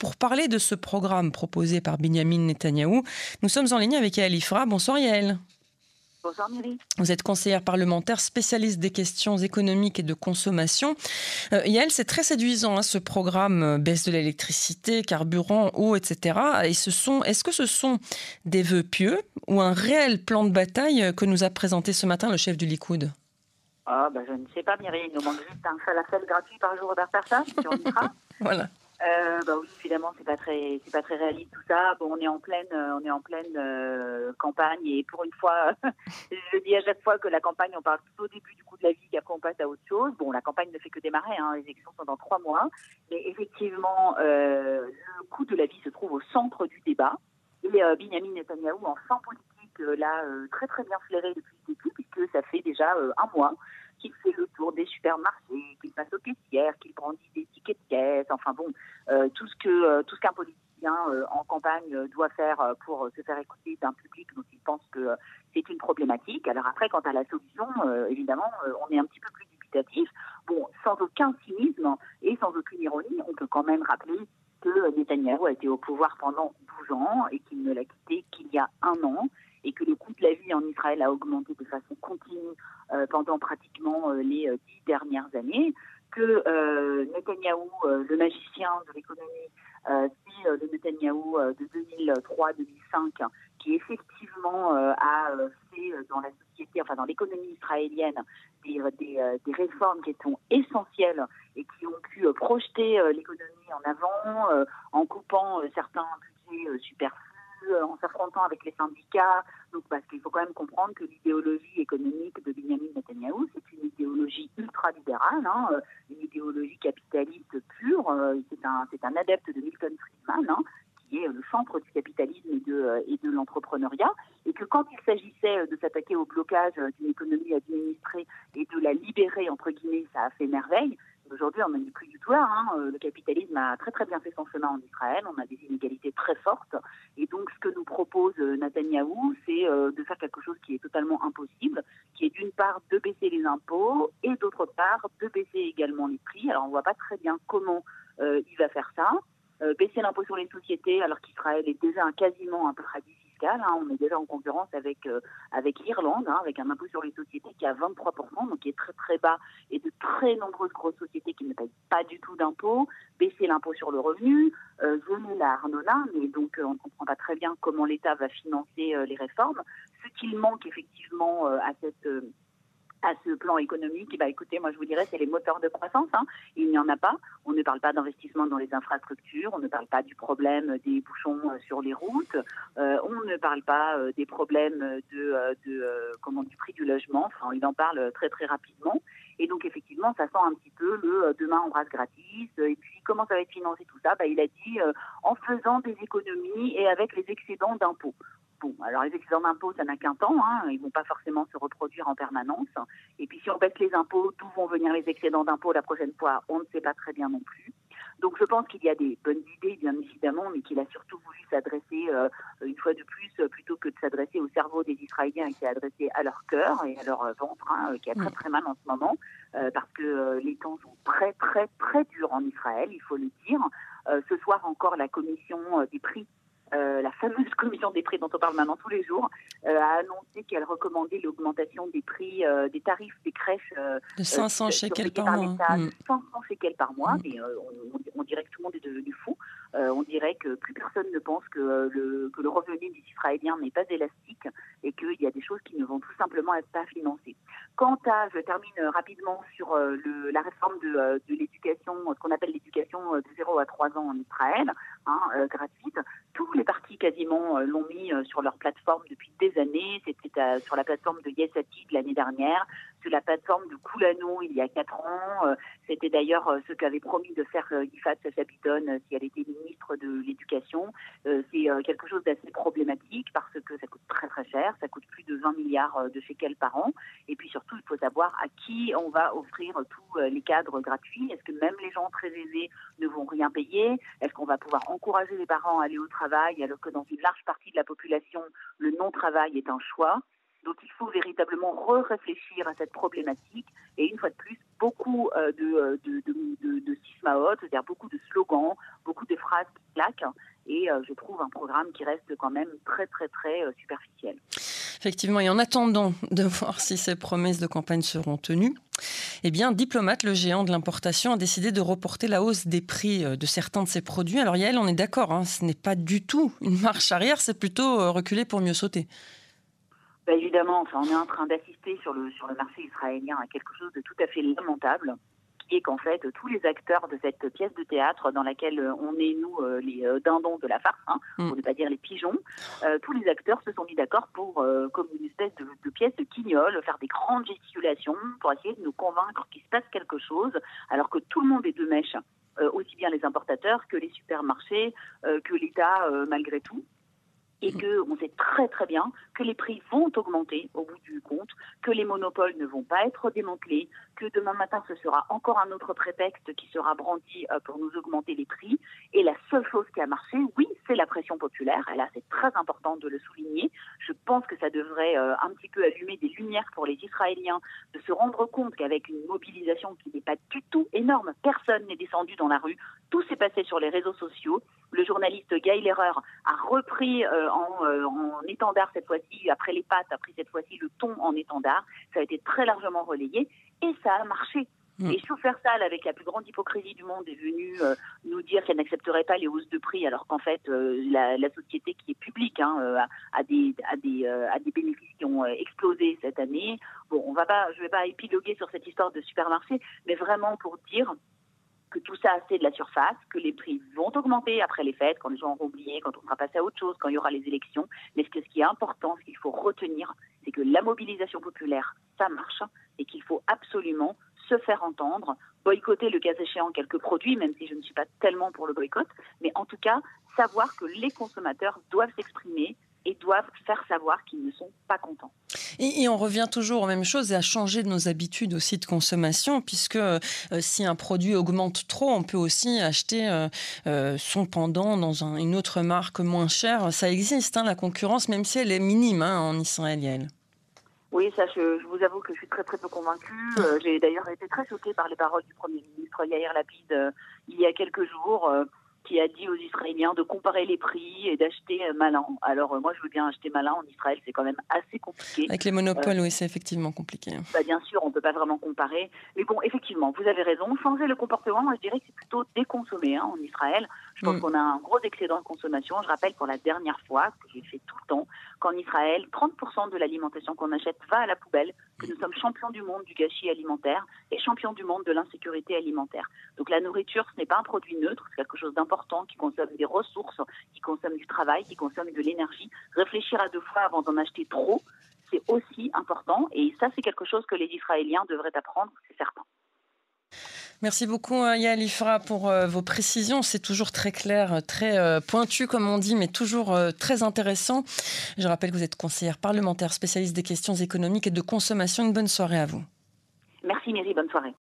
pour parler de ce programme proposé par Benjamin Netanyahou, nous sommes en ligne avec Yael Ifra. Bonsoir Yael. Bonsoir Miri. Vous êtes conseillère parlementaire spécialiste des questions économiques et de consommation. Euh, Yael, c'est très séduisant hein, ce programme euh, baisse de l'électricité, carburant, eau, etc. Et ce sont, est-ce que ce sont des vœux pieux ou un réel plan de bataille que nous a présenté ce matin le chef du Likoud? Ah ben je ne sais pas Miri, il nous manque juste un falafel gratuit par jour par personne, si on y voilà. Euh, bah oui, évidemment, c'est pas très, c'est pas très réaliste tout ça. Bon, on est en pleine, euh, on est en pleine euh, campagne et pour une fois, je dis à chaque fois que la campagne, on parle tout au début du coup de la vie, qu'après on passe à autre chose. Bon, la campagne ne fait que démarrer, hein, les élections sont dans trois mois, mais effectivement, euh, le coût de la vie se trouve au centre du débat. Et euh, Benjamin Netanyahu, en fin politique, euh, l'a très très bien flairé depuis le début, puisque ça fait déjà un mois qu'il fait le tour des supermarchés, qu'il passe aux caissières, qu'il brandit des tickets de caisse, enfin bon, euh, tout ce que euh, tout ce qu'un politicien euh, en campagne doit faire pour se faire écouter d'un public dont il pense que c'est une problématique. Alors après, quant à la solution, évidemment, on est un petit peu plus dubitatif. Bon, sans aucun cynisme et sans aucune ironie, on peut quand même rappeler que Netanyahu a été au pouvoir pendant 12 ans et qu'il ne l'a quitté qu'il y a un an et que le coût de la en Israël a augmenté de façon continue euh, pendant pratiquement euh, les euh, dix dernières années, que Netanyahou, le magicien de l'économie, c'est le Netanyahou de 2003-2005 qui effectivement a fait dans la société, enfin dans l'économie israélienne, des, des, des, réformes qui sont essentielles et qui ont pu projeter l'économie en avant en coupant certains budgets superflus en s'affrontant avec les syndicats. Donc, parce qu'il faut quand même comprendre que l'idéologie économique de Benjamin Netanyahu, c'est une idéologie ultralibérale, hein, euh, une idéologie capitaliste pure. Euh, c'est un, un adepte de Milton Friedman, hein, qui est le centre du capitalisme et de, et de l'entrepreneuriat, et que quand il s'agissait de s'attaquer au blocage d'une économie administrée et de la libérer, entre guillemets, ça a fait merveille. Aujourd'hui, on n'en est plus du tout là. Le capitalisme a très très bien fait son chemin en Israël. On a des inégalités très fortes. Et donc, ce que nous propose euh, Netanyahou, c'est euh, de faire quelque chose qui est totalement impossible, qui est d'une part de baisser les impôts et d'autre part de baisser également les prix. Alors, on ne voit pas très bien comment euh, il va faire ça. Baisser l'impôt sur les sociétés, alors qu'Israël est déjà quasiment un paradis Hein. On est déjà en concurrence avec avec l'Irlande, hein, avec un impôt sur les sociétés qui est à 23%, donc qui est très très bas, très nombreuses grosses sociétés qui ne payent pas du tout d'impôts. Baisser l'impôt sur le revenu, euh, la Arnona, mais donc euh, on ne comprend pas très bien comment l'État va financer euh, les réformes. Ce qu'il manque effectivement à cette à ce plan économique, bah écoutez, moi je vous dirais, c'est les moteurs de croissance. Hein. Il n'y en a pas. On ne parle pas d'investissement dans les infrastructures, on ne parle pas du problème des bouchons euh, sur les routes, euh, on ne parle pas euh, des problèmes de, euh, de euh, comment du prix du logement. Enfin, il en parle très très rapidement. Ça sent un petit peu le demain on brasse gratis. Et puis comment ça va être financé tout ça bah, Il a dit en faisant des économies et avec les excédents d'impôts. Bon, alors les excédents d'impôts, ça n'a qu'un temps, hein, ils vont pas forcément se reproduire en permanence. Et puis si on baisse les impôts, d'où vont venir les excédents d'impôts la prochaine fois On ne sait pas très bien non plus. Donc je pense qu'il y a des bonnes idées, bien évidemment, mais qu'il a surtout voulu s'adresser, euh, une fois de plus, plutôt que de s'adresser au cerveau des Israéliens, il s'est adressé à leur cœur et à leur ventre, hein, qui a très très mal en ce moment, euh, parce que euh, les temps sont très très très durs en Israël, il faut le dire. Euh, ce soir encore, la commission des prix euh, la fameuse commission des prix dont on parle maintenant tous les jours, euh, a annoncé qu'elle recommandait l'augmentation des prix, euh, des tarifs des crèches de 500 shekels par, mois. Mmh. 500 shekels par mois, mmh. mais on, on, dirait que tout le monde est devenu fou. on dirait que plus personne ne pense que le, que le revenu des Israéliens n'est pas élastique et qu'il y a des choses qui ne vont tout simplement être pas financées. Quant à, je termine rapidement sur le, la réforme de, de l'éducation, ce qu'on appelle l'éducation de 0 à 3 ans en Israël, hein, gratuite, tous les partis quasiment euh, l'ont mis euh, sur leur plateforme depuis des années. C'était euh, sur la plateforme de Yesatid l'année dernière, sur la plateforme de Koulano il y a quatre ans. C'était d'ailleurs ce qu'avait promis de faire Yifat Sachabiton si elle était ministre de l'Éducation. C'est quelque chose d'assez problématique parce que ça coûte très très cher. Ça coûte plus de 20 milliards de shekels par an. Surtout, il faut savoir à qui on va offrir tous les cadres gratuits. Est-ce que même les gens très aisés ne vont rien payer? Est-ce qu'on va pouvoir encourager les parents à aller au travail alors que dans une large partie de la population, le non-travail est un choix? Donc il faut véritablement re-réfléchir à cette problématique. Et une fois de plus, beaucoup de, de, de, de, c'est-à-dire beaucoup de slogans, beaucoup de phrases qui claquent. Et je trouve un programme qui reste quand même très, très, très superficiel. Effectivement, et en attendant de voir si ces promesses de campagne seront tenues, eh bien, Diplomate, le géant de l'importation, a décidé de reporter la hausse des prix euh, de certains de ses produits. Alors, Yael, on est d'accord, hein, ce n'est pas du tout une marche arrière, c'est plutôt euh, reculer pour mieux sauter. Bah, évidemment, enfin, on est en train d'assister sur le, sur le marché israélien à quelque chose de tout à fait lamentable est qu'en fait, tous les acteurs de cette pièce de théâtre dans laquelle euh, on est, nous, euh, les euh, dindons de la farce, hein, mm. pour ne pas dire les pigeons, tous les acteurs se sont mis d'accord pour, comme une espèce de, pièce de quignole, faire des grandes gesticulations pour essayer de nous convaincre qu'il se passe quelque chose, alors que tout le monde est de mèche, aussi bien les importateurs que les supermarchés, que l'État, malgré tout et qu'on sait très très bien que les prix vont augmenter au bout du compte, que les monopoles ne vont pas être démantelés, que demain matin ce sera encore un autre prétexte qui sera brandi euh, pour nous augmenter les prix. Et la seule chose qui a marché, oui, c'est la pression populaire. Et là, c'est très important de le souligner. Je pense que ça devrait euh, un petit peu allumer des lumières pour les Israéliens de se rendre compte qu'avec une mobilisation qui n'est pas du tout énorme, personne n'est descendu dans la rue, tout s'est passé sur les réseaux sociaux. Le journaliste Guy Lerreur a repris euh, euh, en, étendard cette fois-ci, après les pattes, a pris cette fois-ci le ton en étendard. Ça a été très largement relayé et ça a marché. Mm. Et Sal, avec la plus grande hypocrisie du monde, est venue euh, nous dire qu'elle n'accepterait pas les hausses de prix, alors qu'en fait, la, société qui est publique hein, a, des, a, des, a des bénéfices qui ont explosé cette année. Bon, on va pas, je ne vais pas épiloguer sur cette histoire de supermarché, mais vraiment pour dire que tout ça, c'est de la surface, que les prix vont augmenter après les fêtes, quand les gens auront oublié, quand on sera passé à autre chose, quand il y aura les élections. Mais ce, qui est important, ce qu'il faut retenir, c'est que la mobilisation populaire, ça marche et qu'il faut absolument se faire entendre, boycotter le cas échéant quelques produits, même si je ne suis pas tellement pour le boycott, mais en tout cas savoir que les consommateurs doivent s'exprimer, et doivent faire savoir qu'ils ne sont pas contents. Et, on revient toujours aux mêmes choses et à changer nos habitudes aussi de consommation, puisque euh, si un produit augmente trop, on peut aussi acheter euh, euh, son pendant dans une autre marque moins chère. Ça existe, hein, la concurrence, même si elle est minime hein, en israélienne. Oui, ça, je, vous avoue que je suis très très peu convaincue. J'ai d'ailleurs été très choquée par les paroles du Premier ministre Yair Lapid il y a quelques jours qui a dit aux Israéliens de comparer les prix et d'acheter euh, malin. Alors euh, moi, je veux bien acheter malin en Israël, c'est quand même assez compliqué. Avec les monopoles, euh, oui, c'est effectivement compliqué. Bah, bien sûr, on ne peut pas vraiment comparer. Mais bon, effectivement, vous avez raison. Changer le comportement, moi, je dirais que c'est plutôt déconsommer hein, en Israël. Je pense mm. qu'on a un gros excédent de consommation. Je rappelle pour la dernière fois, que j'ai fait tout le temps, qu'en Israël, 30% de l'alimentation qu'on achète va à la poubelle, que nous sommes champions du monde du gâchis alimentaire et champions du monde de l'insécurité alimentaire. Donc la nourriture, ce n'est pas un produit neutre, c'est quelque chose d'important qui consomme des ressources, qui consomme du travail, qui consomme de l'énergie. Réfléchir à deux fois avant d'en acheter trop, c'est aussi important et ça, c'est quelque chose que les Israéliens devraient apprendre, c'est certain. Merci beaucoup euh, Yael Ifra pour euh, vos précisions. C'est toujours très clair, très euh, pointu comme on dit, mais toujours très intéressant. Je rappelle que vous êtes conseillère parlementaire spécialiste des questions économiques et de consommation. Une bonne soirée à vous. Merci Mary, bonne soirée.